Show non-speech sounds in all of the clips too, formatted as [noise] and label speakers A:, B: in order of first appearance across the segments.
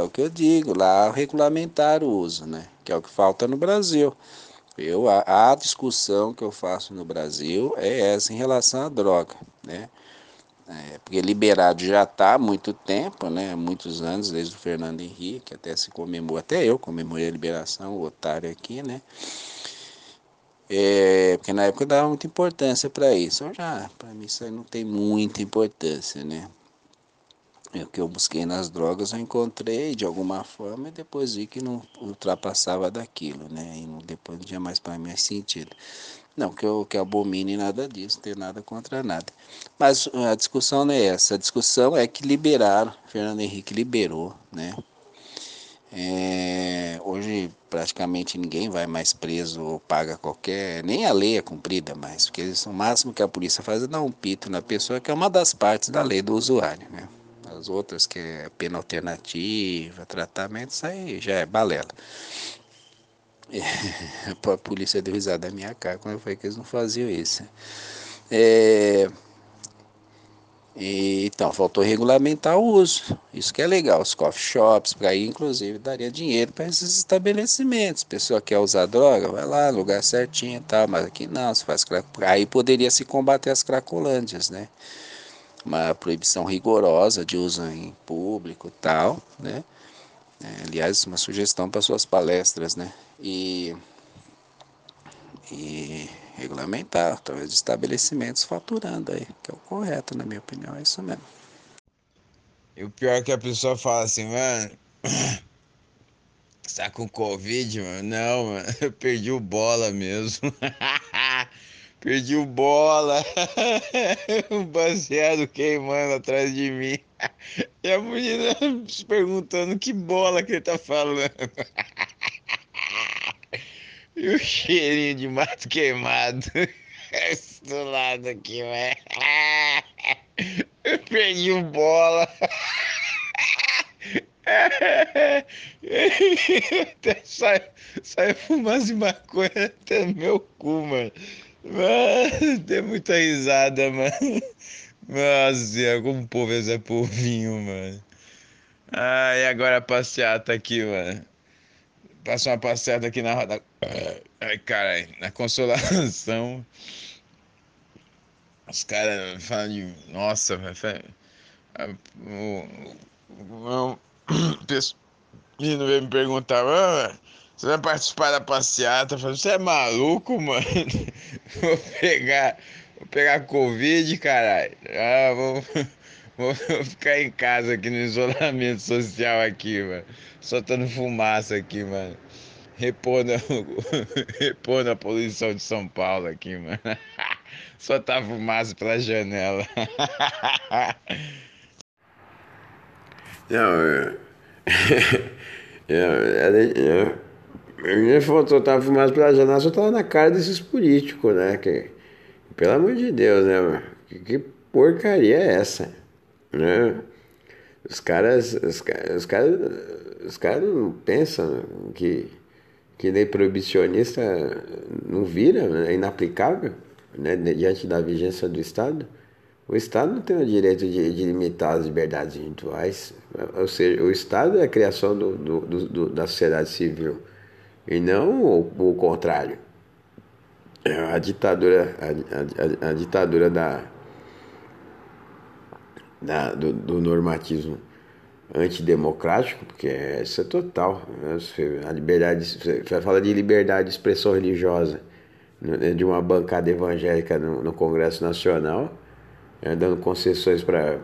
A: É o que eu digo, lá regulamentar o uso, né? Que é o que falta no Brasil. Eu, a, a discussão que eu faço no Brasil é essa em relação à droga, né? É, porque liberado já está há muito tempo, né? muitos anos, desde o Fernando Henrique, até se comemorou, até eu comemorei a liberação, o otário aqui, né? É, porque na época dava muita importância para isso. Já, para mim isso aí não tem muita importância, né? É o que eu busquei nas drogas eu encontrei de alguma forma e depois vi que não ultrapassava daquilo, né? E não, depois não tinha mais para mim sentido. Não que eu que abomine nada disso, não tenho nada contra nada. Mas a discussão não é essa. A discussão é que liberaram, Fernando Henrique liberou, né? É, hoje praticamente ninguém vai mais preso ou paga qualquer, nem a lei é cumprida mais, porque o máximo que a polícia faz é dar um pito na pessoa, que é uma das partes da lei do usuário, né? As outras que é pena alternativa, tratamento, isso aí já é balela. É, [laughs] a polícia deu risada da minha cara quando eu falei que eles não faziam isso. É, e, então, faltou regulamentar o uso. Isso que é legal. Os coffee shops, para aí, inclusive, daria dinheiro para esses estabelecimentos. A pessoa quer usar droga, vai lá, lugar certinho e tal, mas aqui não, se faz. Aí poderia se combater as cracolândias, né? Uma proibição rigorosa de uso em público tal, né? É, aliás, uma sugestão para suas palestras, né? E, e regulamentar, de estabelecimentos faturando aí, que é o correto, na minha opinião, é isso mesmo.
B: E o pior é que a pessoa fala assim, mano, [clears throat] você tá com Covid, mano? Não, mano, [laughs] eu perdi o bola mesmo. [laughs] perdi o bola. [laughs] o baseado queimando atrás de mim. [laughs] E a menina se perguntando que bola que ele tá falando. [laughs] E o cheirinho de mato queimado do lado aqui, ué. Eu perdi o bola. Até sai, sai fumaça de maconha até meu cu, mano. Mano, tem muita risada, mano. Nossa, como o povo é povinho, mano. Ah, e agora a passeata aqui, mano. Passa uma passeada aqui na roda. Ai, caralho, na consolação. Os caras falam de. Nossa, velho. O, o, menino veio me perguntar: você vai participar da passeata? Eu falei, você é maluco, mano? [laughs] Vou pegar. Vou pegar Covid, caralho. Ah, vou, [laughs] vou ficar em casa aqui no isolamento social aqui, mano. Soltando fumaça aqui, mano repondo, [laughs] repondo a poluição de São Paulo aqui, mano. Só tá fumaça pela janela.
C: Não, eu, eu, só tava fumaça pela janela, só tava na cara desses políticos, né? Que, pelo amor de Deus, né? Que, que porcaria é essa? Né? Os caras, os, os caras, os caras não pensam que que lei proibicionista não vira, né? é inaplicável né? diante da vigência do Estado. O Estado não tem o direito de, de limitar as liberdades individuais, ou seja, o Estado é a criação do, do, do, da sociedade civil e não o, o contrário. É a ditadura, a, a, a ditadura da, da, do, do normativismo antidemocrático, porque isso é total. Né? A liberdade, você fala de liberdade de expressão religiosa né? de uma bancada evangélica no, no Congresso Nacional, né? dando concessões para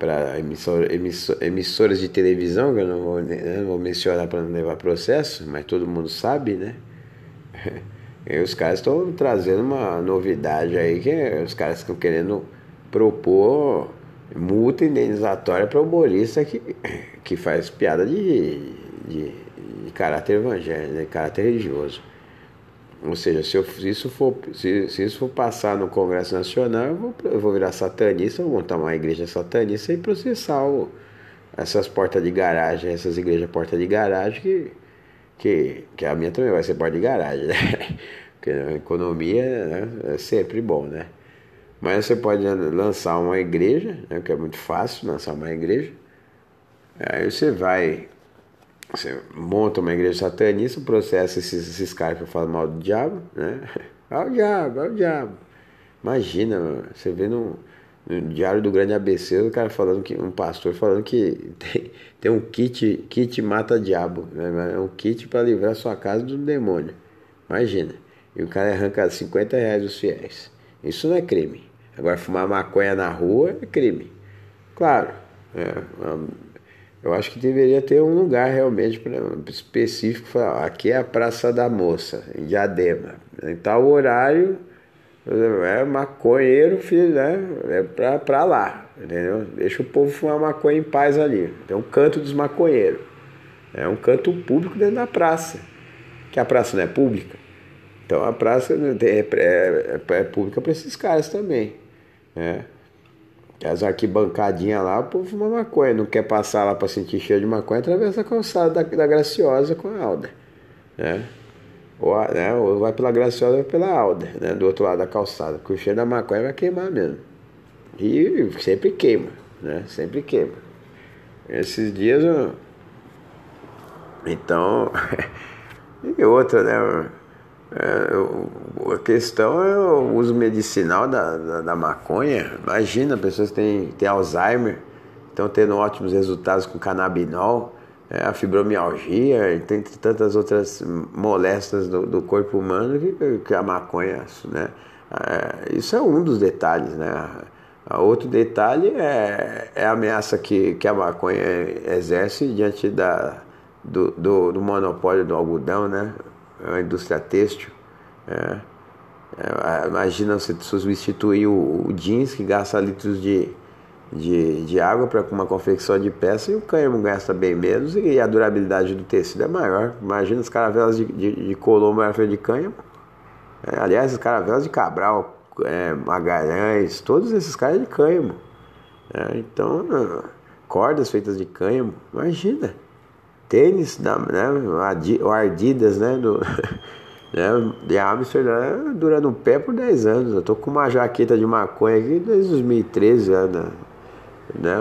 C: para emissor, emissor, emissoras de televisão, que eu não vou, né? não vou mencionar para não levar processo, mas todo mundo sabe, né? [laughs] E os caras estão trazendo uma novidade aí que os caras estão querendo propor multa indenizatória para o humorista que, que faz piada de, de, de caráter evangélico, de caráter religioso. Ou seja, se, eu, se, isso for, se, se isso for passar no Congresso Nacional, eu vou, eu vou virar satanista, vou montar uma igreja satanista e processar o, essas portas de garagem, essas igrejas porta de garagem, que, que, que a minha também vai ser porta de garagem, né? [laughs] Porque a economia né, é sempre bom, né? Mas você pode lançar uma igreja, né, que é muito fácil lançar uma igreja. Aí você vai, você monta uma igreja satanista, processa esses, esses caras que falam mal do diabo, né? [laughs] Ah, o diabo, ah, o diabo. Imagina, você vê no, no, Diário do Grande ABC, o cara falando que, um pastor falando que [laughs] tem, tem um kit, kit mata-diabo, né? É um kit para livrar sua casa do demônio. Imagina. E o cara arranca 50 reais dos fiéis. Isso não é crime. Agora, fumar maconha na rua é crime. Claro. É, eu acho que deveria ter um lugar realmente específico. Falar, aqui é a Praça da Moça, em Diadema. Em tal horário, é maconheiro, filho, né? É pra, pra lá, entendeu? Deixa o povo fumar maconha em paz ali. Tem um canto dos maconheiros. É um canto público dentro da praça. Que a praça não é pública. Então a praça é, é, é pública para esses caras também. Né? As arquibancadinhas lá, o povo fuma maconha. Não quer passar lá para sentir cheiro de maconha, atravessa a calçada da, da Graciosa com a Alda. Né? Ou, né? ou vai pela Graciosa ou pela Alda, né? do outro lado da calçada. Porque o cheiro da maconha vai queimar mesmo. E sempre queima, né? Sempre queima. Esses dias eu... Então. [laughs] e outra, né? É, a questão é o uso medicinal da, da, da maconha. Imagina, pessoas têm, têm Alzheimer, estão tendo ótimos resultados com canabinol, é, a fibromialgia, e tem tantas outras moléstias do, do corpo humano que, que a maconha, né? É, isso é um dos detalhes, né? Outro detalhe é, é a ameaça que, que a maconha exerce diante da, do, do, do monopólio do algodão, né? É a indústria têxtil. É, é, imagina você substituir o, o, jeans que gasta litros de, de, de água para uma confecção de peça e o cânhamo gasta bem menos e a durabilidade do tecido é maior. Imagina as caravelas de, de, de Colombo de cânhamo. É, aliás, as caravelas de Cabral, é, Magalhães, todos esses caras de cânhamo. É, então, cordas feitas de cânhamo, imagina tênis, da, né, o Ardidas, né, do, [laughs] né, de Amsterdã, durando o pé por 10 anos. Eu tô com uma jaqueta de maconha aqui desde 2013, né, né,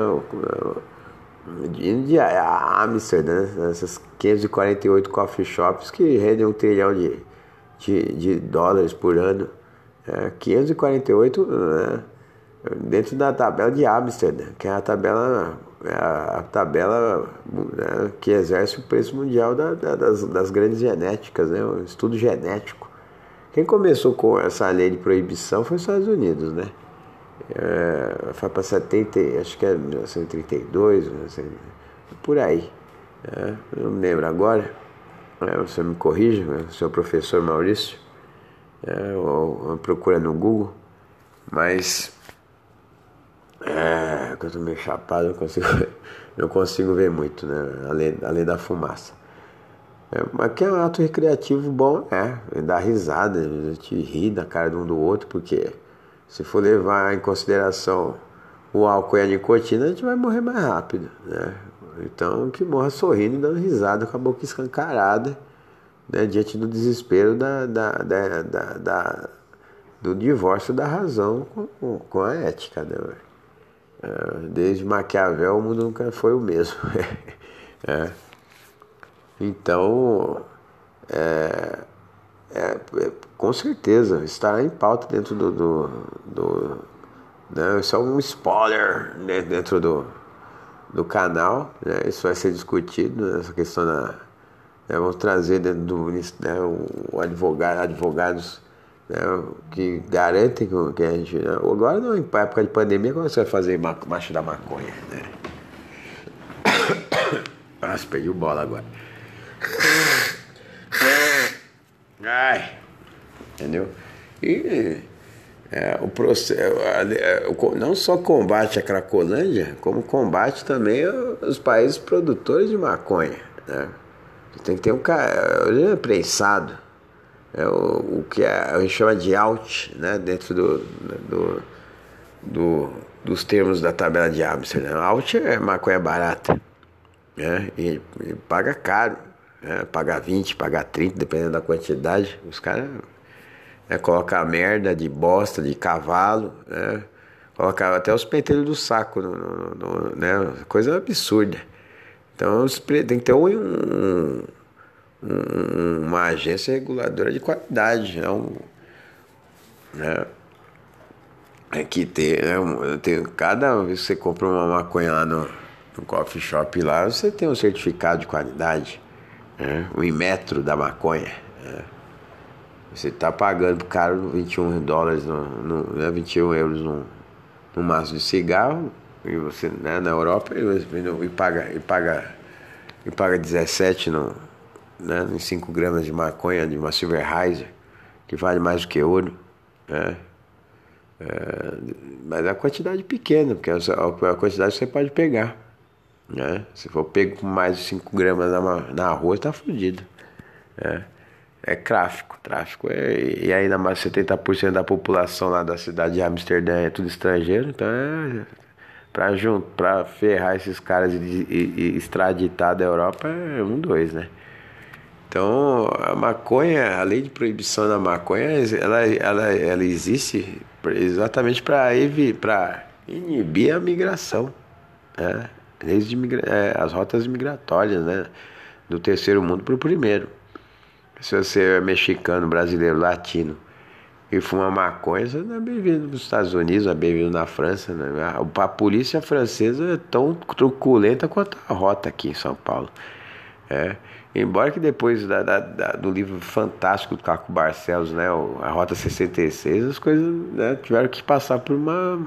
C: de, de Amsterdã, né, essas 548 coffee shops que rendem um trilhão de, de, de dólares por ano. É, 548 né, dentro da tabela de Amsterdã, que é a tabela é a, a tabela né, que exerce o preço mundial da, da, das, das, grandes genéticas, né, o estudo genético. Quem começou com essa lei de proibição foi os Estados Unidos, né? É, foi para 70, acho que é 1932, por aí. É, não me lembro agora. É, você me corrija, né, seu professor Maurício. É, ou, ou procura no Google. Mas é, eu tô meio chapado, não consigo, não consigo ver muito, né? Além, além da fumaça. É, mas que é um ato recreativo bom, é. Dar risada, a gente ri da cara de um do outro, porque se for levar em consideração o álcool e a nicotina, a gente vai morrer mais rápido, né? Então, que morra sorrindo e dando risada com a boca escancarada, né? Diante do desespero da, da, da, da, da do divórcio da razão com, com a ética, né? É, desde Maquiavel o mundo nunca foi o mesmo. [laughs] é. Então, é, é, é, com certeza, estará em pauta dentro do. do, do né? Isso é um spoiler né? dentro do, do canal. Né? Isso vai ser discutido, né? essa questão da. Né? Vamos trazer dentro do né? o advogado, advogados né, que garantem que a gente. Né, agora não, em época de pandemia, como você vai fazer marcha da maconha? Né? [coughs] Nossa, perdi o bola agora. [coughs] Ai, entendeu? E é, o processo, é, não só combate a Cracolândia, como combate também os países produtores de maconha. Né? Tem que ter um cara é prensado é o, o que é, a gente chama de out, né, dentro do, do, do, dos termos da tabela de Amsterdam. Out é maconha barata, né, e, e paga caro, né, paga 20, paga 30, dependendo da quantidade. Os caras né, colocam merda de bosta, de cavalo, né, colocam até os pentelhos do saco, no, no, no, né, coisa absurda. Então tem que ter um, um, uma agência reguladora de qualidade, não, né? É que ter, né? Tem, cada vez que você compra uma maconha lá no, no coffee shop lá, você tem um certificado de qualidade, né? o Inmetro da maconha. Né? Você está pagando caro 21 dólares, no, no, né? 21 euros num, num maço de cigarro, e você né? na Europa e, e, paga, e, paga, e paga 17 no, né? em 5 gramas de maconha de uma Silverheiser, que vale mais do que ouro. Né? É, mas a quantidade pequena, porque a quantidade você pode pegar. Né? Se for pego com mais de 5 gramas na, na rua, tá fudido. É, é tráfico. Tráfico é, e ainda mais 70% da população lá da cidade de Amsterdã é tudo estrangeiro, então é. Pra, junto, pra ferrar esses caras e, e, e extraditar da Europa é um, dois, né? Então, a maconha, a lei de proibição da maconha, ela, ela, ela existe exatamente para inibir a migração. Né? Migra é, as rotas migratórias né? do terceiro mundo para o primeiro. Se você é mexicano, brasileiro, latino e fuma maconha, você não é bem-vindo nos Estados Unidos, não é bem-vindo na França. Né? A polícia francesa é tão truculenta quanto a rota aqui em São Paulo. É. Embora que depois da, da, da, do livro fantástico do Caco Barcelos, né, a Rota 66, as coisas né, tiveram que passar por uma,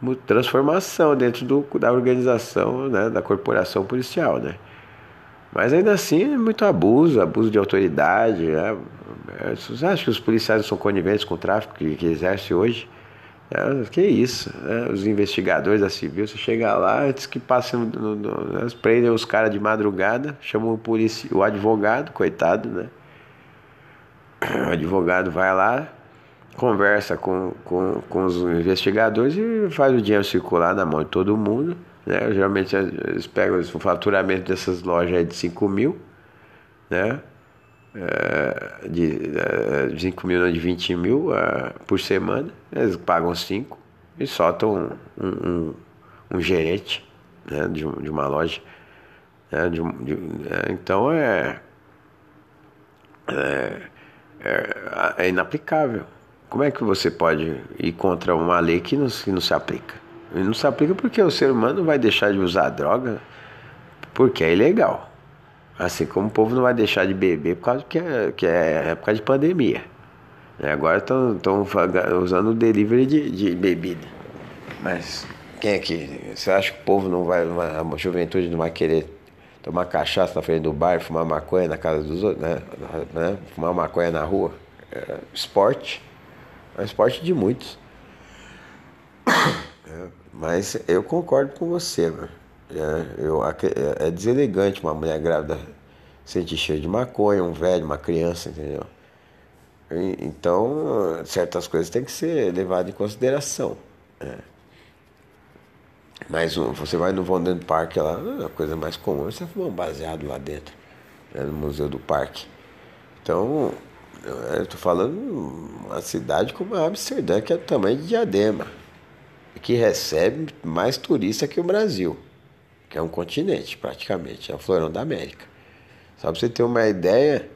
C: uma transformação dentro do, da organização, né, da corporação policial, né. Mas ainda assim é muito abuso, abuso de autoridade. Né? Você acha que os policiais são coniventes com o tráfico que, que exerce hoje? É, que isso, né? os investigadores da civil, você chega lá, antes que passem, no, no, né? prendem os caras de madrugada, chamam o, polici, o advogado, coitado, né? O advogado vai lá, conversa com, com, com os investigadores e faz o dinheiro circular na mão de todo mundo. Né? Geralmente eles pegam o faturamento dessas lojas aí de 5 mil, né? De, é, de 5 mil, de 20 mil uh, por semana, eles pagam 5 e soltam um, um, um gerente né, de, de, uma loja. Né, de, de, é, então é, é, é, é, inaplicável. Como é que você pode ir contra uma lei que não, que não se aplica? Não se aplica porque o ser humano vai deixar de usar droga porque é ilegal. Assim como o povo não vai deixar de beber por causa que é, que é época de pandemia. Né? Agora estão usando o delivery de, de bebida. Mas quem é que. Você acha que o povo não vai, a juventude não vai querer tomar cachaça na frente do bar, fumar maconha na casa dos outros, né? né? Fumar maconha na rua? É esporte. É um esporte de muitos. [coughs] É, mas eu concordo com você, mano. É, eu, é, é deselegante uma mulher grávida sentir cheiro de maconha, um velho, uma criança, entendeu? Então, certas coisas têm que ser levadas em consideração. Né? Mas você vai no Vanden Park lá, é a coisa mais comum, você fuma um baseado lá dentro, né, no Museu do Parque. Então, eu estou falando uma cidade como a Amsterdã, que é do tamanho de Diadema, que recebe mais turista que o Brasil que é um continente praticamente, é o florão da América. Só para você ter uma ideia,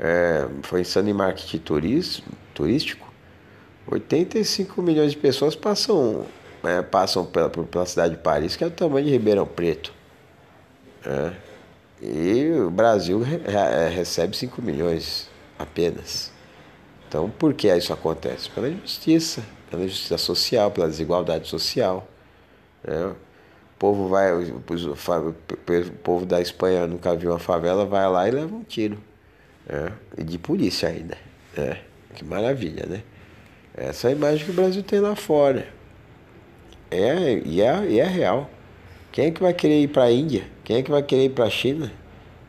C: é, foi insano em marketing turístico, 85 milhões de pessoas passam, é, passam pela, pela cidade de Paris, que é o tamanho de Ribeirão Preto. É, e o Brasil re, é, recebe 5 milhões apenas. Então, por que isso acontece? Pela injustiça, pela injustiça social, pela desigualdade social. Né? Povo vai, o povo da Espanha nunca viu uma favela, vai lá e leva um tiro. É, e de polícia ainda. É, que maravilha, né? Essa é a imagem que o Brasil tem lá fora. É, e é, e é real. Quem é que vai querer ir para a Índia? Quem é que vai querer ir para a China?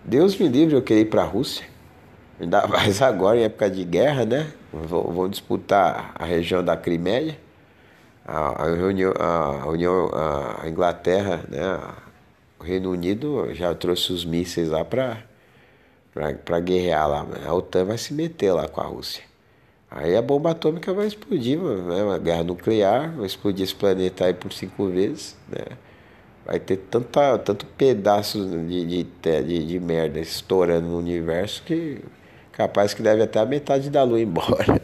C: Deus me livre eu querer ir para a Rússia. Ainda [laughs] mais agora, em época de guerra, né? Vão disputar a região da Crimeia a, a, União, a, União, a Inglaterra, né, o Reino Unido já trouxe os mísseis lá para para guerrear lá. A OTAN vai se meter lá com a Rússia. Aí a bomba atômica vai explodir, né? uma guerra nuclear, vai explodir esse planeta aí por cinco vezes, né? vai ter tanta, tanto pedaço de, de, de, de merda estourando no universo que capaz que deve até a metade da lua embora.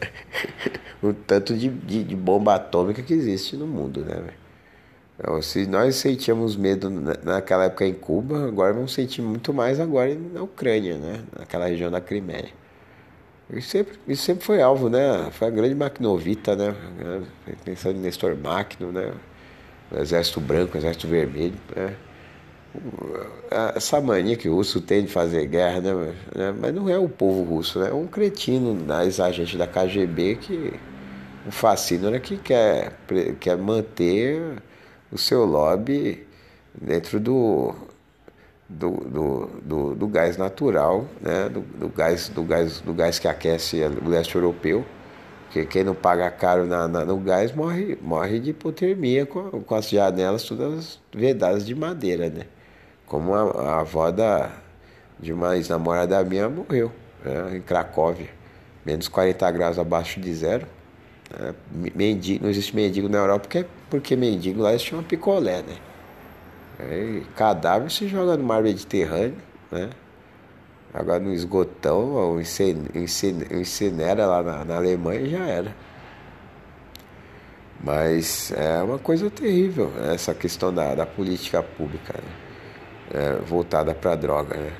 C: o [laughs] tanto de, de, de, bomba atômica que existe no mundo, né? Então, se nós sentíamos medo naquela época em Cuba, agora vamos sentir muito mais agora na Ucrânia, né? Naquela região da Crimeia. Isso sempre, isso sempre foi alvo, né? Foi a grande Maquinovita, né? Pensando em Nestor Maquino, né? O Exército Branco, o Exército Vermelho, né? Essa mania que o russo tem de fazer guerra, né? Mas não é o povo russo, né? É um cretino das agentes da KGB que... Um fascínora que quer, quer manter o seu lobby dentro do, do, do, do, do gás natural, né? do, do, gás, do, gás, do gás que aquece o leste europeu. Porque quem não paga caro na, na, no gás morre, morre de hipotermia com, com as janelas todas vedadas de madeira, né? Como a, a avó da, de uma ex-namorada minha morreu né? em Cracóvia, menos 40 graus abaixo de zero. Né? Mendigo, não existe mendigo na Europa porque, porque mendigo lá eles chamam picolé, né? Aí, cadáver se joga no mar Mediterrâneo, né? Agora no esgotão, ou incinera lá na, na Alemanha já era. Mas é uma coisa terrível essa questão da, da política pública né? É, voltada para a droga. Né?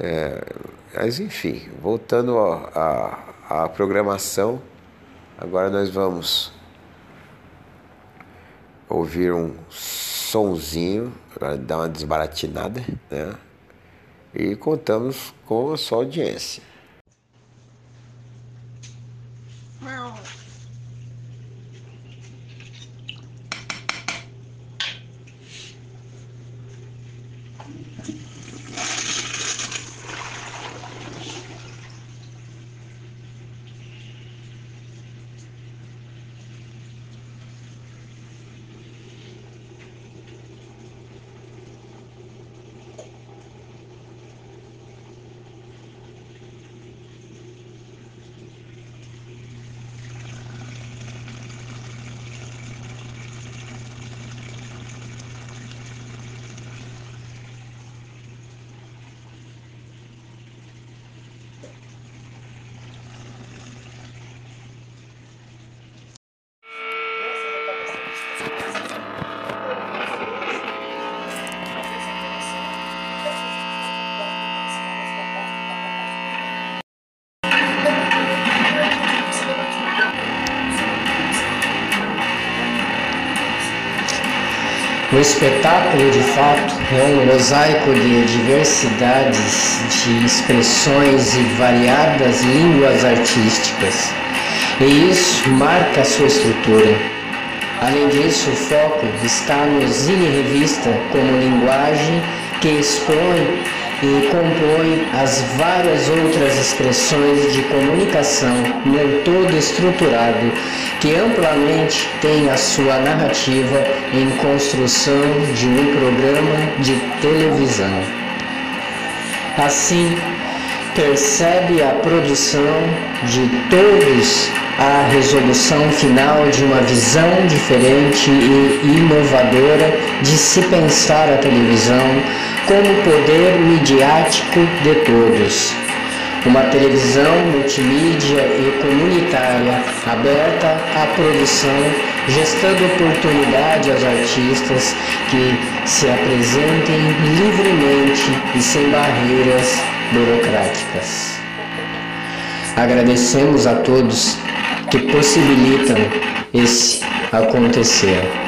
C: É, mas enfim, voltando à programação, agora nós vamos ouvir um sonzinho dar uma desbaratinada, né? E contamos com a sua audiência.
D: Espetáculo, de fato, é um mosaico de diversidades de expressões e variadas línguas artísticas, e isso marca sua estrutura. Além disso, o foco está no Zine Revista como linguagem que expõe e compõe as várias outras expressões de comunicação num todo estruturado que amplamente tem a sua narrativa em construção de um programa de televisão. Assim, percebe a produção de todos a resolução final de uma visão diferente e inovadora de se pensar a televisão como poder midiático de todos. Uma televisão multimídia e comunitária aberta à produção, gestando oportunidade aos artistas que se apresentem livremente e sem barreiras burocráticas. Agradecemos a todos que possibilitam esse acontecer.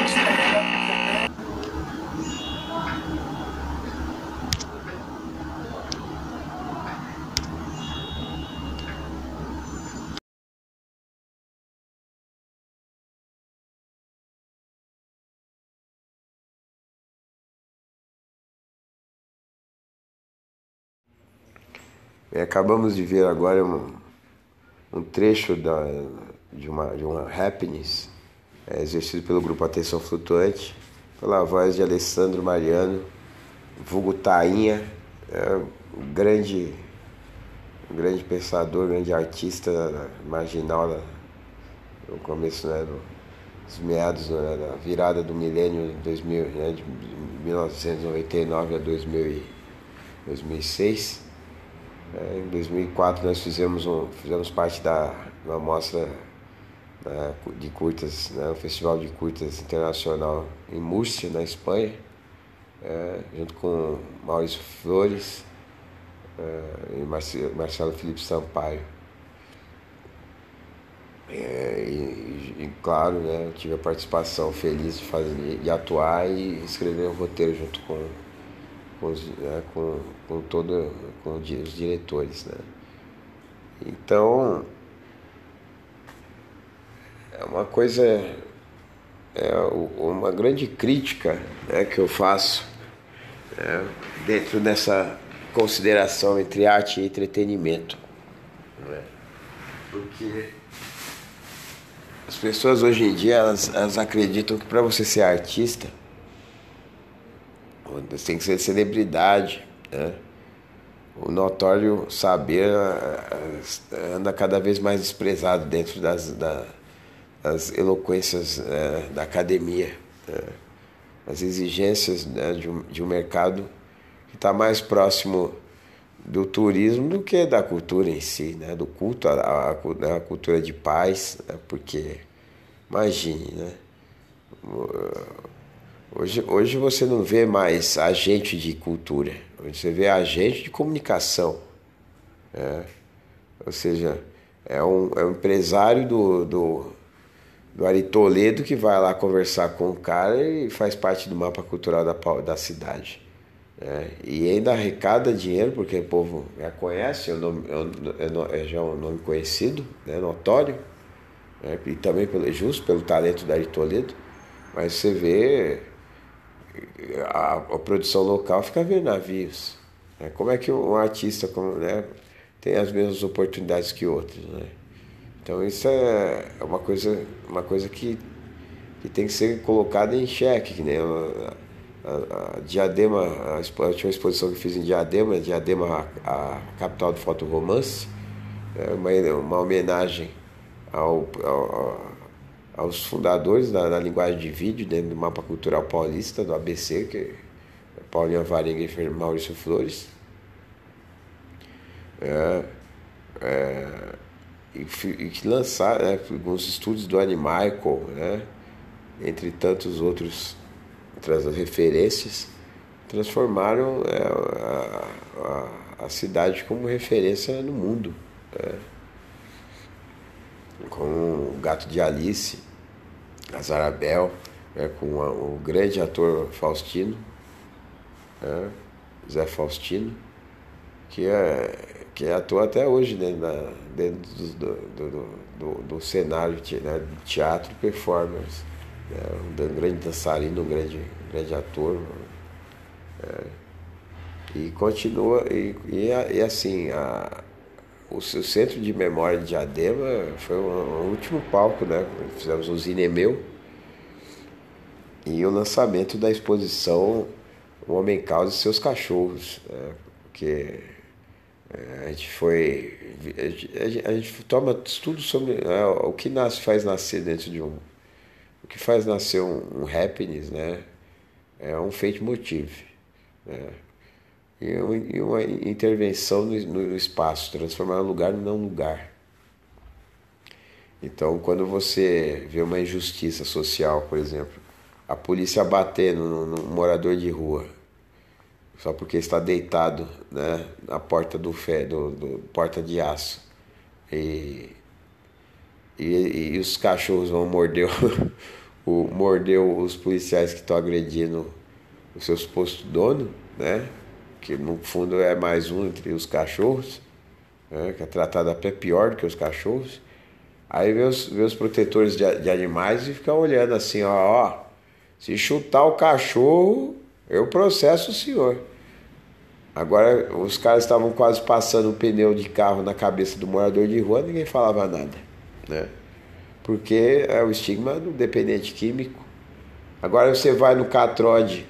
C: Acabamos de ver agora um, um trecho da, de, uma, de uma happiness é, exercido pelo grupo Atenção Flutuante, pela voz de Alessandro Mariano, vulgo Tainha, é, um grande, um grande pensador, grande artista marginal no começo né, do os meados né, da virada do milênio 2000, né, de 1999 a 2000 e 2006. É, em 2004 nós fizemos, um, fizemos parte da uma mostra né, de curtas, né, o Festival de Curtas Internacional em Múrcia, na Espanha, é, junto com Maurício Flores é, e Marcelo, Marcelo Felipe Sampaio. É, e, e, claro, né, tive a participação feliz de, fazer, de atuar e escrever um roteiro junto com, com, os, né, com, com, todo, com os diretores. Né. Então, é uma coisa, é uma grande crítica né, que eu faço né, dentro dessa consideração entre arte e entretenimento. Né, porque as pessoas hoje em dia elas, elas acreditam que para você ser artista tem que ser celebridade, né? O notório saber eh, eh, anda cada vez mais desprezado dentro das, das eloquências é, da academia, é, as exigências né, de, um, de um mercado que está mais próximo do turismo do que da cultura em si, né? do culto à né, cultura de paz, né? porque imagine, né? Hoje, hoje você não vê mais agente de cultura, hoje você vê agente de comunicação. Né? Ou seja, é um, é um empresário do, do, do Ari Toledo que vai lá conversar com o cara e faz parte do mapa cultural da, da cidade. É, e ainda arrecada dinheiro, porque o povo já conhece, é, nome, é, é já um nome conhecido, né, notório, né, e também pelo, justo pelo talento da Toledo, mas você vê a, a, produção local fica vendo navios. Né, como é que um artista como, né, tem as mesmas oportunidades que outros? Né? Então isso é uma coisa, uma coisa que, que tem que ser colocada em xeque, a, a, a Diadema, a, última exposição que fiz em Diadema, Diadema, a, a capital do fotoromance, é uma, uma homenagem ao, ao, aos fundadores da, da, linguagem de vídeo dentro do mapa cultural paulista, do ABC, que é Paulinho Varenga e Maurício Flores. É, é, e, que lançaram né, alguns estudos do Animaico, né, entre tantos outros outras referências, transformaram é, a, a, a, cidade como referência no mundo. Né, com o Gato de Alice, Azarabel, né, com a, o grande ator Faustino, né, Zé Faustino, que é que atua até hoje né, na, dentro do, do, do, do cenário né, teatro performance. Né, um grande dançarino, um grande, grande ator. É, e continua, e, e, e assim, a, o seu centro de memória de Diadema foi o, último palco, né? Fizemos o Zinemeu e o lançamento da exposição O Homem Causa e Seus Cachorros, né? porque é, a gente foi. A gente toma tudo sobre. É, o que nasce faz nascer dentro de um. O que faz nascer um, um happiness, né? É um fate motive. Né? E, uma intervenção no, espaço, transformar um lugar não lugar. Então, quando você vê uma injustiça social, por exemplo, a polícia batendo num morador de rua, só porque está deitado né, na porta do, fé, do, do porta de aço. E, e, e, os cachorros vão morder [laughs] o, morder os policiais que estão agredindo o seu suposto dono, né? Que no fundo é mais um entre os cachorros, né, que é tratado até pior do que os cachorros. Aí vê os, vê os protetores de, de animais e fica olhando assim, ó, ó, se chutar o cachorro, eu processo o senhor. Agora, os caras estavam quase passando um pneu de carro na cabeça do morador de rua, ninguém falava nada, né? Porque é o estigma do dependente químico. Agora você vai no Catrode,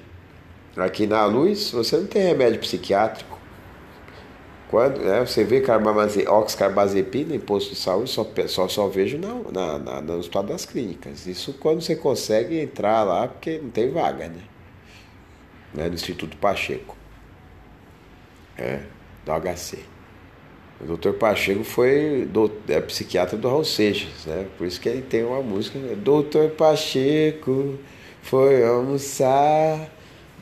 C: aqui na Luz, você não tem remédio psiquiátrico. Quando né, você vê carbaze, oxcarbazepina em posto de saúde, só, só, só vejo não, na, na, no estado das clínicas. Isso quando você consegue entrar lá, porque não tem vaga, né? né no Instituto Pacheco, é, do HC. O doutor Pacheco foi do, é, psiquiatra do Raul Seixas, né? Por isso que ele tem uma música, né? Doutor Pacheco foi almoçar,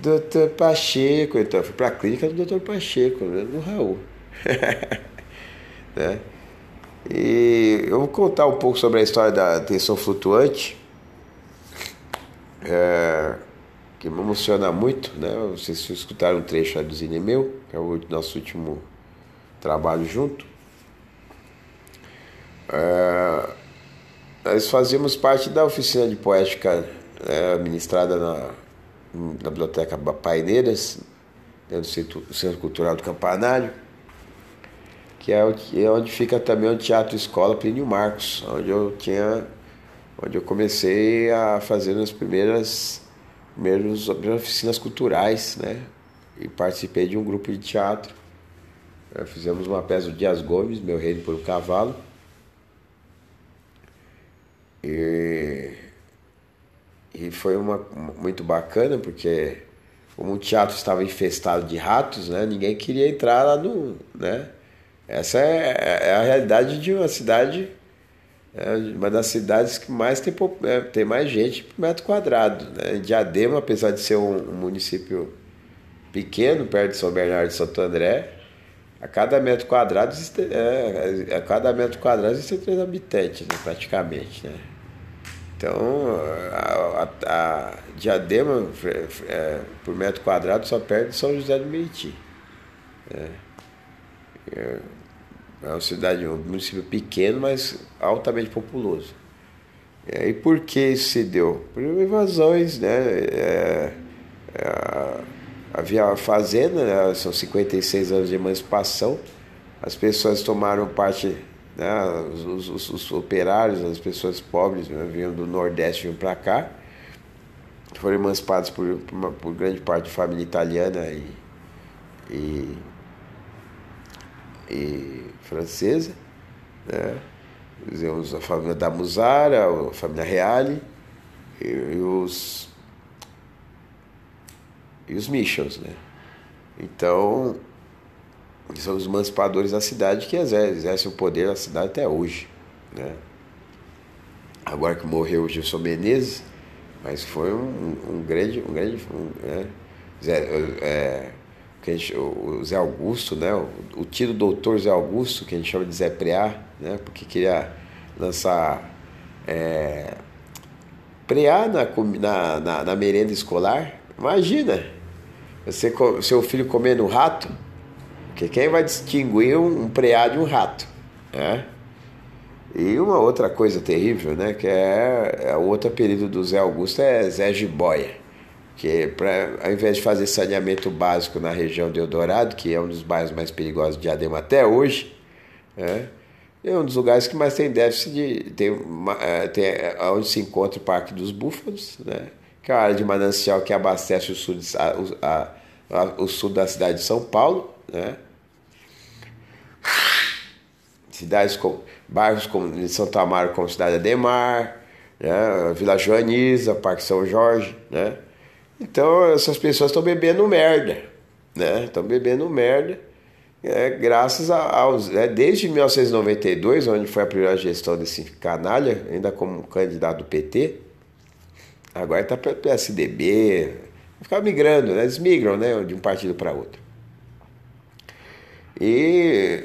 C: doutor Pacheco. Então, fui para a clínica do doutor Pacheco, né? no Raul. [laughs] né? E eu vou contar um pouco sobre a história da atenção flutuante, é, que me emociona muito, né? Vocês escutaram um trecho do Zine Meu, que é o nosso último trabalho junto. É, nós fazíamos parte da oficina de poética é, administrada na, na Biblioteca Paineiras, dentro do Centro Cultural do Campanário, que é, é onde fica também o Teatro Escola Plínio Marcos, onde eu tinha, onde eu comecei a fazer as primeiras, primeiras oficinas culturais, né? E participei de um grupo de teatro é, fizemos uma peça do Dias Gomes, Meu Reino por um Cavalo. E, e foi uma, muito bacana, porque como o teatro estava infestado de ratos, né, ninguém queria entrar lá no. Né? Essa é, é a realidade de uma cidade, é uma das cidades que mais tem, é, tem mais gente por metro quadrado. Né? Diadema, apesar de ser um, um município pequeno, perto de São Bernardo de Santo André, a cada metro quadrado existe, é, a cada metro quadrado existem três habitantes, né, praticamente, né? Então, a, a, a Diadema, é, por metro quadrado, só perde São José do Meiti. É, é, é uma cidade, um município pequeno, mas altamente populoso. E por que isso se deu? Por invasões, né? É, é, havia fazenda, né? são 56 anos de emancipação, as pessoas tomaram parte, né? os, os, os operários, as pessoas pobres né? vinham do Nordeste, vinham para cá, foram emancipados por, por, uma, por, grande parte de família italiana e, e, e francesa, né? a família da Musara, a família Reale e, e os e os missions, né? Então, são os emancipadores da cidade que exercem o poder da cidade até hoje, né? Agora que morreu o Gilson Menezes, mas foi um, um grande, um grande, né? Zé, é, gente, o Zé Augusto, né? O, o tio doutor Zé Augusto, que a gente chama de Zé Preá, né? Porque queria lançar é, preá na, na, na, na merenda escolar. Imagina, você, seu filho comendo rato, porque quem vai distinguir um preá de um rato? Né? E uma outra coisa terrível, né, que é, é o outro apelido do Zé Augusto é Zé Jiboia, que pra, ao invés de fazer saneamento básico na região de Eldorado, que é um dos bairros mais perigosos de Diadema até hoje, né, é um dos lugares que mais tem déficit de. Tem, é, tem, é, onde se encontra o Parque dos Búfalos, né? que é a área de manancial que abastece o sul, de, a, a, o sul da cidade de São Paulo, né? Cidades com bairros como Santo Amaro como Cidade Ademar, né? Vila Joaniza, Parque São Jorge, né? Então essas pessoas estão bebendo merda, né? Estão bebendo merda, é, graças aos né? desde 1992, onde foi a primeira gestão desse canalha, ainda como candidato do PT, Agora está para PSDB, ficar migrando, né? eles migram né? de um partido para outro. E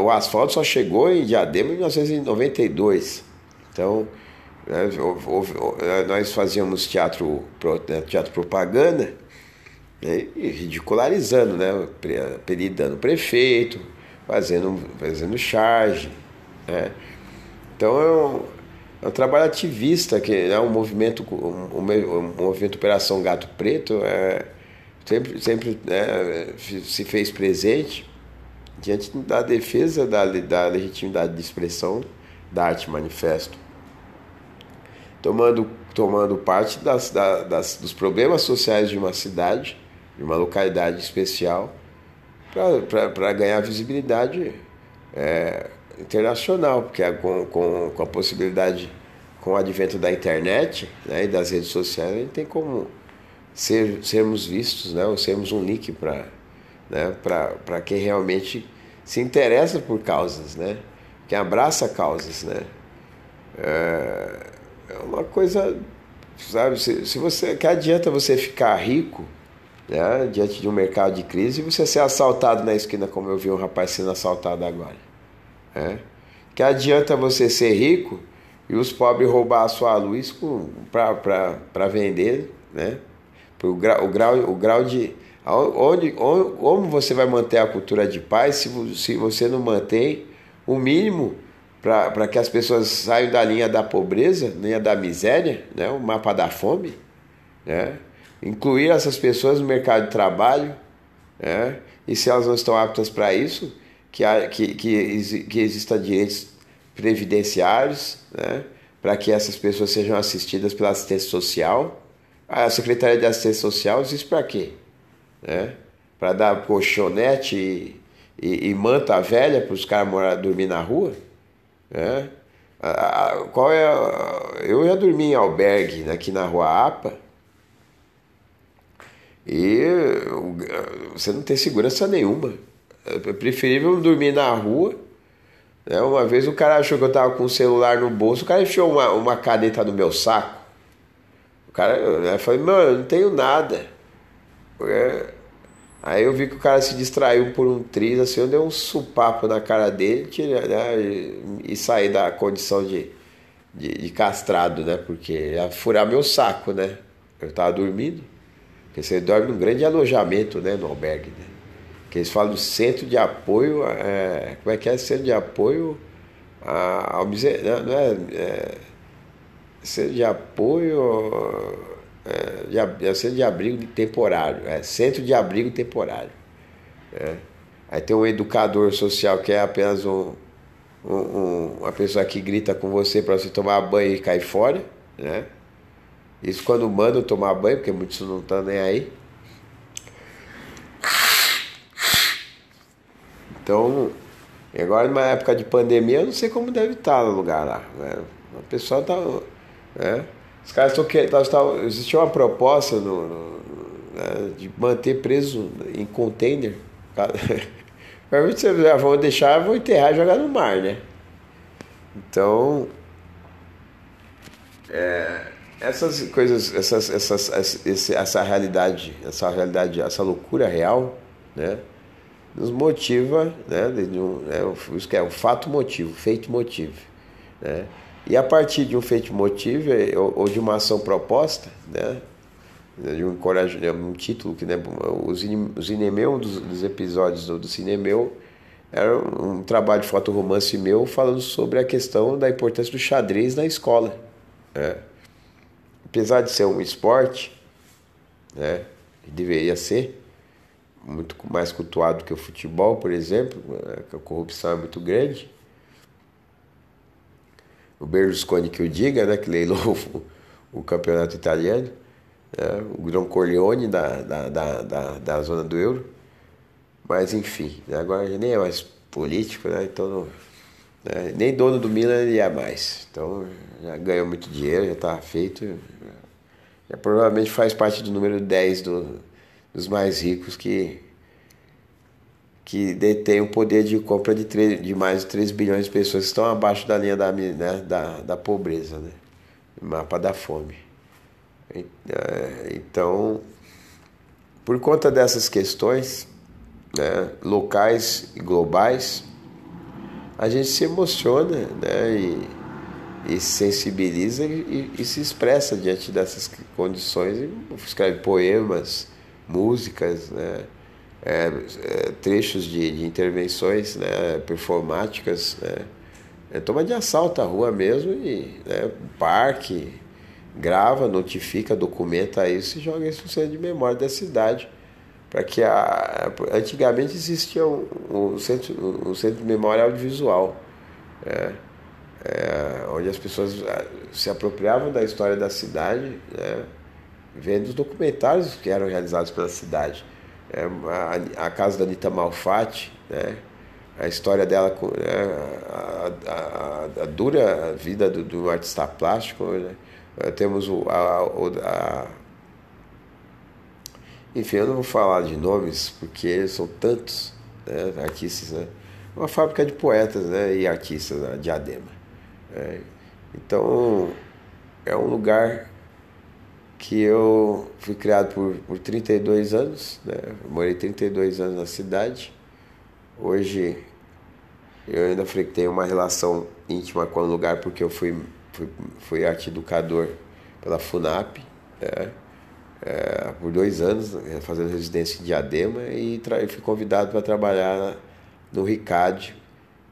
C: o asfalto só chegou em Diadema em 1992. Então, né, né, nós fazíamos teatro, né, teatro propaganda né, ridicularizando, né? Apelidando o prefeito, fazendo, fazendo charge. Né? Então, eu, é um trabalho ativista, que é um movimento, um, um movimento Operação Gato Preto, é, sempre, sempre né, se fez presente diante da defesa da, da legitimidade de expressão da arte manifesto, tomando, tomando parte das, das, dos problemas sociais de uma cidade, de uma localidade especial, para ganhar visibilidade é, internacional, porque com, com, com a possibilidade, com o advento da internet né, e das redes sociais, a gente tem como ser, sermos vistos, né, ou sermos um link para né, para quem realmente se interessa por causas, né, que abraça causas. Né. É, é uma coisa, sabe, se, se você, que adianta você ficar rico né, diante de um mercado de crise e você ser assaltado na esquina, como eu vi um rapaz sendo assaltado agora. Né? Que adianta você ser rico e os pobres roubar a sua luz para vender, né? O grau, o, grau, o grau de. Onde, onde, como você vai manter a cultura de paz se, se você não mantém o mínimo para que as pessoas saiam da linha da pobreza, linha da miséria, né? o mapa da fome? Né? Incluir essas pessoas no mercado de trabalho, né? e se elas não estão aptas para isso, que, há, que, que, que existam direitos previdenciários, né? para que essas pessoas sejam assistidas pela assistência social. A Secretaria de Assistência Social existe para quê? Né? Para dar colchonete e, e, e, manta velha para os caras morar, dormir na rua? Né? Qual é eu já dormi em albergue né, aqui na rua APA e você não tem segurança nenhuma. É preferível dormir na rua. Né? Uma vez o cara achou que eu tava com o celular no bolso, o cara enfiou uma, uma caneta no meu saco. O cara, eu né, falei, mano, eu não tenho nada. É... Aí eu vi que o cara se distraiu por um triz, assim, eu dei um supapo na cara dele tira, né, e, saí da condição de, de, de, castrado, né? Porque ia furar meu saco, né? Eu tava dormindo. Porque você dorme num grande alojamento, né? No albergue, né? que eles falam do centro de apoio, é, como é que é? Centro de apoio ao miserável, não é, é, centro de apoio, é, de, é centro de abrigo temporário, é centro de abrigo temporário. É. Aí tem um educador social que é apenas um, um, um, uma pessoa que grita com você para você tomar banho e cair fora, né? Isso quando mandam tomar banho, porque muitos não estão nem aí. Então, agora numa época de pandemia, eu não sei como deve estar no lugar lá. Né? O pessoal tá. Né? Os caras estão querendo. Existia uma proposta no, no, né? de manter preso em container. Provavelmente [laughs] vocês vão deixar, vão enterrar e jogar no mar, né? Então. É, essas coisas, essas, essas, essa, essa realidade, essa realidade, essa loucura real, né? nos motiva, né, um, né, isso que é o fato motivo, feito motivo. Né? E a partir de um feito motivo é, ou, de uma ação proposta, né, de um, coragem, um título que né, os, os Inemeu, um dos, dos episódios do, do Cinemeu, era um trabalho de fotoromance meu falando sobre a questão da importância do xadrez na escola. Né? Apesar de ser um esporte, né, deveria ser, muito mais cultuado que o futebol, por exemplo, né, a corrupção é muito grande. O Berlusconi que o diga, né, que leilou [laughs] o, o campeonato italiano, né, o Don Corleone da, da, da, da, da zona do euro. Mas enfim, né, agora já nem é mais político, né, então não, né, nem dono do Milan ele é mais. Então já ganhou muito dinheiro, já está feito. Já provavelmente faz parte do número 10 do, dos mais ricos que, que detém o poder de compra de, 3, de mais de 3 bilhões de pessoas que estão abaixo da linha da, né, da, da pobreza, né? mapa da fome. É, então, por conta dessas questões né, locais e globais, a gente se emociona né, e, e se sensibiliza e, e, se expressa diante dessas condições e escreve poemas, músicas, né? É, é, trechos de, de, intervenções né? performáticas, né? É, toma de assalto a rua mesmo e né? parque, grava, notifica, documenta isso e joga isso no centro de memória da cidade. Para que a, antigamente existia um, um, centro, um centro de memória audiovisual, né? é, onde as pessoas ah, se apropriavam da história da cidade, né? vendo os documentários que eram realizados pela cidade. É, a, a, casa da Anitta Malfatti, né? a história dela, né? a, a, a, dura vida do, do artista plástico. Né? Temos o, a, Enfim, eu não vou falar de nomes, porque são tantos né? artistas. Né? Uma fábrica de poetas né? e artistas, a Diadema. É, então, é um lugar que eu fui criado por, por 32 anos, né? morei 32 anos na cidade. Hoje eu ainda tenho uma relação íntima com o lugar porque eu fui, fui, fui arte educador pela FUNAP né? é, por dois anos, né? fazendo residência em Diadema e fui convidado para trabalhar no RICAD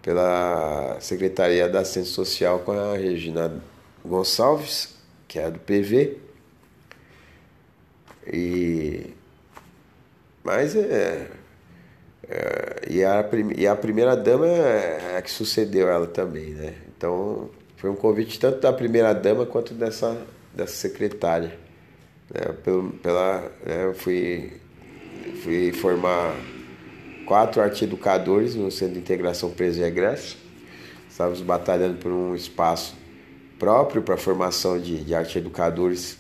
C: pela Secretaria da Assistência Social com a Regina Gonçalves, que é do PV, e, mas é, é e, a, e a primeira dama é a que sucedeu ela também, né? Então foi um convite tanto da primeira dama quanto dessa, dessa secretária. Né? Pelo, pela, né? Eu fui, fui formar quatro arte-educadores no Centro de Integração Preso e Egresso. Estávamos batalhando por um espaço próprio para a formação de, de arte-educadores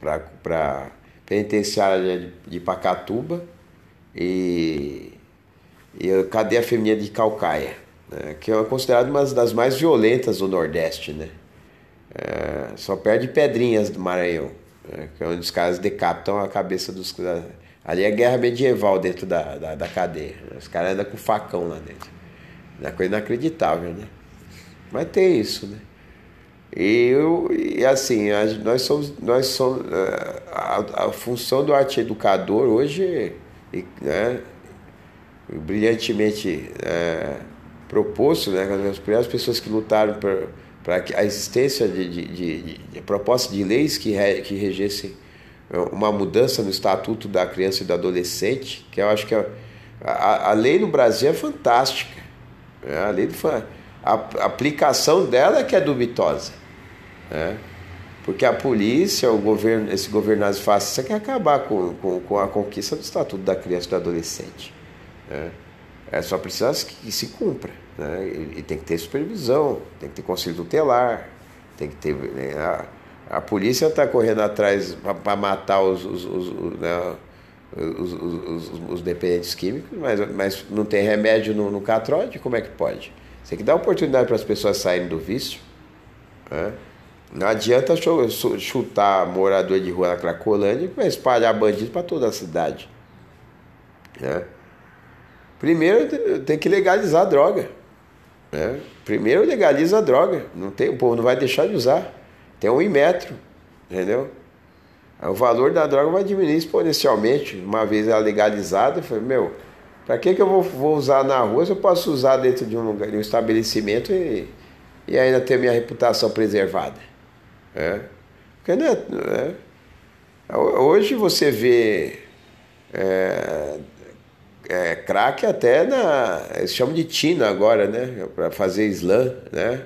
C: para penitenciária de Pacatuba e, e a cadeia feminina de Calcaia, né, que é considerada uma das mais violentas do Nordeste. Né? É, só perde Pedrinhas do Maranhão, né, que é onde os caras decapitam a cabeça dos. Ali é guerra medieval dentro da, da, da cadeia. Né? Os caras andam com facão lá dentro. É uma coisa inacreditável, né? Mas tem isso, né? E, eu, e assim, nós somos, nós somos é, a, a, função do arte educador hoje, né, brilhantemente é, proposto, né, as primeiras pessoas que lutaram para a existência de, de, de, de propostas de leis que, re, que regessem uma mudança no estatuto da criança e do adolescente, que eu acho que a, a, a lei no Brasil é fantástica. Né, a lei do, a aplicação dela é que é dubitosa. Né? Porque a polícia, o governo, esse governado fascista quer acabar com, com, com, a conquista do Estatuto da Criança e do Adolescente. Né? É só precisa que se cumpra. Né? E, tem que ter supervisão, tem que ter conselho tutelar, tem que ter. Né? A, a polícia está correndo atrás para matar os, os, os, né? os, os, os, dependentes químicos, mas, mas não tem remédio no, no catroide, como é que pode? Você tem que dar oportunidade para as pessoas saírem do vício. Né? Não adianta chutar morador de rua na Cracolândia e espalhar bandido para toda a cidade. Né? Primeiro tem que legalizar a droga. Né? Primeiro legaliza a droga. Não tem, o povo não vai deixar de usar. Tem um metro, entendeu? O valor da droga vai diminuir exponencialmente. Uma vez ela legalizada, eu falei, meu, para que, que eu vou, vou, usar na rua se eu posso usar dentro de um, lugar, de um estabelecimento e, e ainda ter minha reputação preservada? É. Porque, né, é, hoje você vê é, é, crack até na. Eles chamam de Tina agora, né? Para fazer slam, né?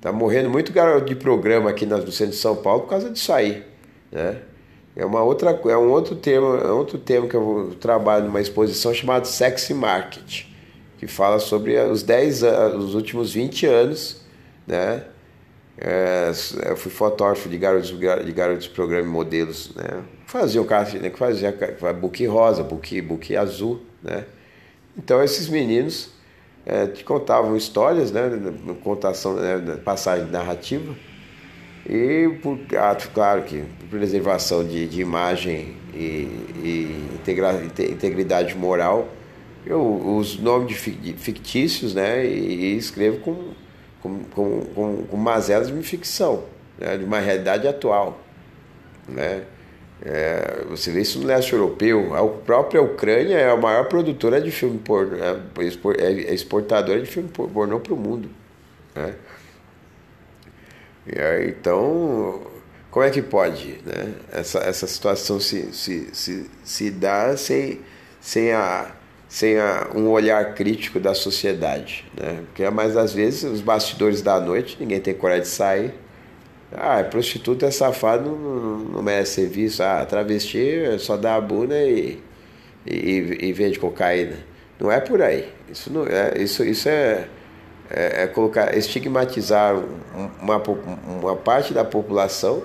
C: Tá morrendo muito garoto de programa aqui no centro de São Paulo por causa disso aí, né? É uma outra é um outro termo, é outro termo que eu trabalho numa exposição chamada Sexy Market, que fala sobre os 10 os últimos 20 anos, né? É, eu fui fotógrafo de garotos, de garotos programa e modelos, né? Fazia o cara né, que fazia book rosa, book, book azul, né? Então esses meninos é, te contavam histórias, né? Contação, né? passagem narrativa. E, por, ah, claro que preservação de, de imagem e, e integra, integridade moral, eu uso nomes fictícios né? e, e escrevo com com, com, com, com mazelas de ficção, né, de uma realidade atual. Né? É, você vê isso no leste europeu. A própria Ucrânia é a maior produtora de filme pornô, é, é exportadora de filme pornô para o mundo. Né? Aí, então, como é que pode né? essa, essa situação se, se, se, se dar sem, sem a sem a, um olhar crítico da sociedade, né? Porque mais às vezes os bastidores da noite ninguém tem coragem de sair. Ah, é prostituta é safado, não, não merece ser visto. Ah, travesti só dá a bunda e, e, e vende cocaína. Não é por aí. Isso, não é, isso, isso é, é, é colocar, estigmatizar uma, uma parte da população,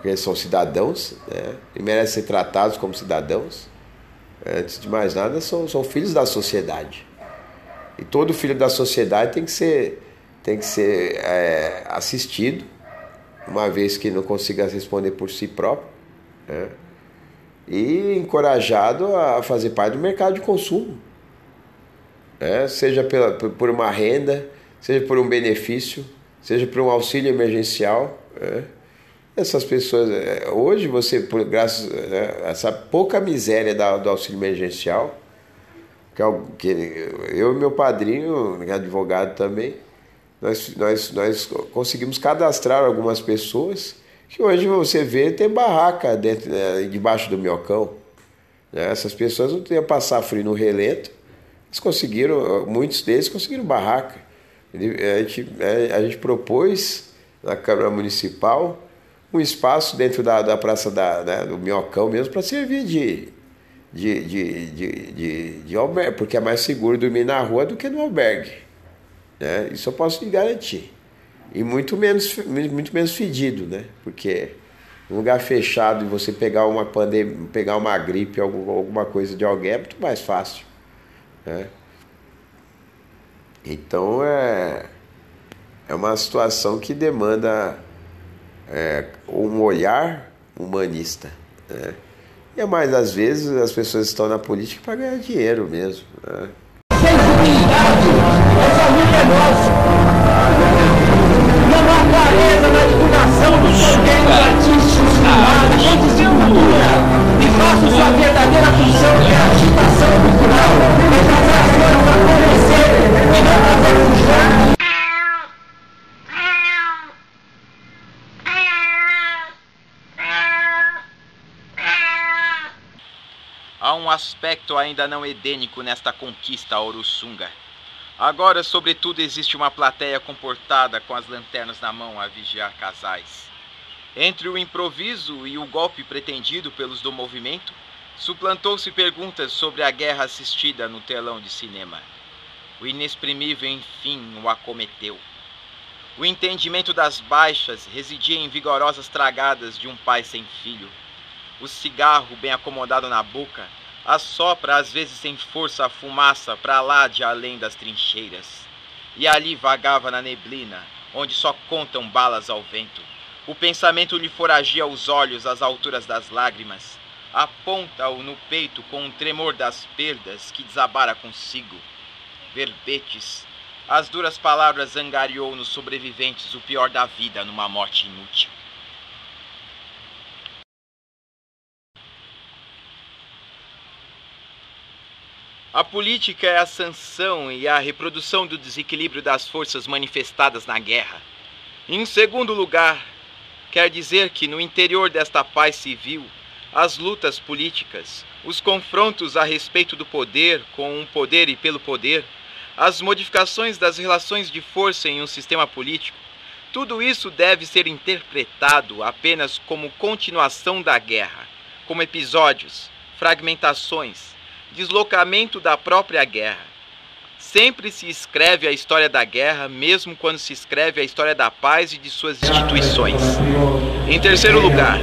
C: que são cidadãos, né, e merecem ser tratados como cidadãos. Antes de mais nada, são, são filhos da sociedade. E todo filho da sociedade tem que ser, tem que ser é, assistido, uma vez que não consiga responder por si próprio. Né? e encorajado a fazer parte do mercado de consumo. Né? Seja pela, por uma renda, seja por um benefício, seja por um auxílio emergencial. Né? Essas pessoas, é, hoje você, por graças a né, essa pouca miséria do auxílio emergencial, é que eu e meu padrinho, é advogado também, nós, nós, nós conseguimos cadastrar algumas pessoas que hoje você vê tem barraca dentro, debaixo do miocão. Né? Essas pessoas não tinham passar frio no relento, eles conseguiram, muitos deles conseguiram barraca. A gente, é, a gente propôs na Câmara Municipal um espaço dentro da, da Praça da, né, do Minhocão mesmo para servir de, de, de, de, de, de, albergue, porque é mais seguro dormir na rua do que no albergue. Né? Isso eu posso lhe garantir. E muito menos, muito menos fedido, né? Porque um lugar fechado e você pegar uma pandemia, pegar uma gripe, alguma coisa de alguém é muito mais fácil. Né? Então é, é uma situação que demanda é, um olhar humanista. Né? E é mais às vezes as pessoas estão na política para ganhar dinheiro mesmo. Né? Sensibilidade, essa luta é nossa clareza na divulgação dos contêineros artísticos filmados e faço sua verdadeira função
E: um aspecto ainda não edênico nesta conquista Orussunga. Agora, sobretudo, existe uma plateia comportada com as lanternas na mão a vigiar casais. Entre o improviso e o golpe pretendido pelos do movimento, suplantou-se perguntas sobre a guerra assistida no telão de cinema. O inexprimível, enfim, o acometeu. O entendimento das baixas residia em vigorosas tragadas de um pai sem filho. O cigarro bem acomodado na boca assopra às vezes sem força a fumaça para lá de além das trincheiras. E ali vagava na neblina, onde só contam balas ao vento. O pensamento lhe foragia os olhos às alturas das lágrimas, aponta-o no peito com um tremor das perdas que desabara consigo. Verbetes, as duras palavras angariou nos sobreviventes o pior da vida numa morte inútil. A política é a sanção e a reprodução do desequilíbrio das forças manifestadas na guerra. Em segundo lugar, quer dizer que no interior desta paz civil, as lutas políticas, os confrontos a respeito do poder com um poder e pelo poder, as modificações das relações de força em um sistema político, tudo isso deve ser interpretado apenas como continuação da guerra, como episódios, fragmentações, deslocamento da própria guerra. Sempre se escreve a história da guerra, mesmo quando se escreve a história da paz e de suas instituições. Em terceiro lugar,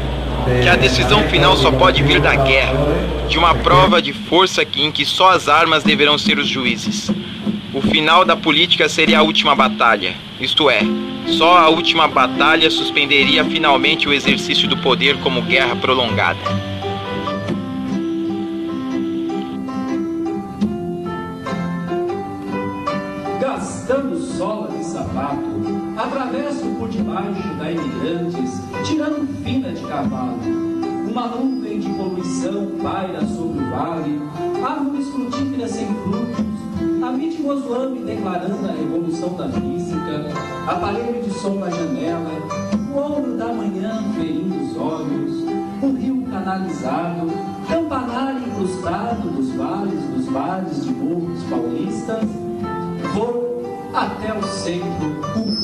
E: que a decisão final só pode vir da guerra, de uma prova de força em que só as armas deverão ser os juízes. O final da política seria a última batalha, isto é, só a última batalha suspenderia finalmente o exercício do poder como guerra prolongada.
F: Atravesso por debaixo da imigrantes, tirando fina de cavalo. Uma nuvem de poluição paira sobre o vale, árvores frutíferas sem frutos, a vítima declarando a revolução da física, aparelho de som na janela, o ouro da manhã ferindo os olhos, o rio canalizado, campanário incrustado dos vales dos bares de morros paulistas, vou até o centro público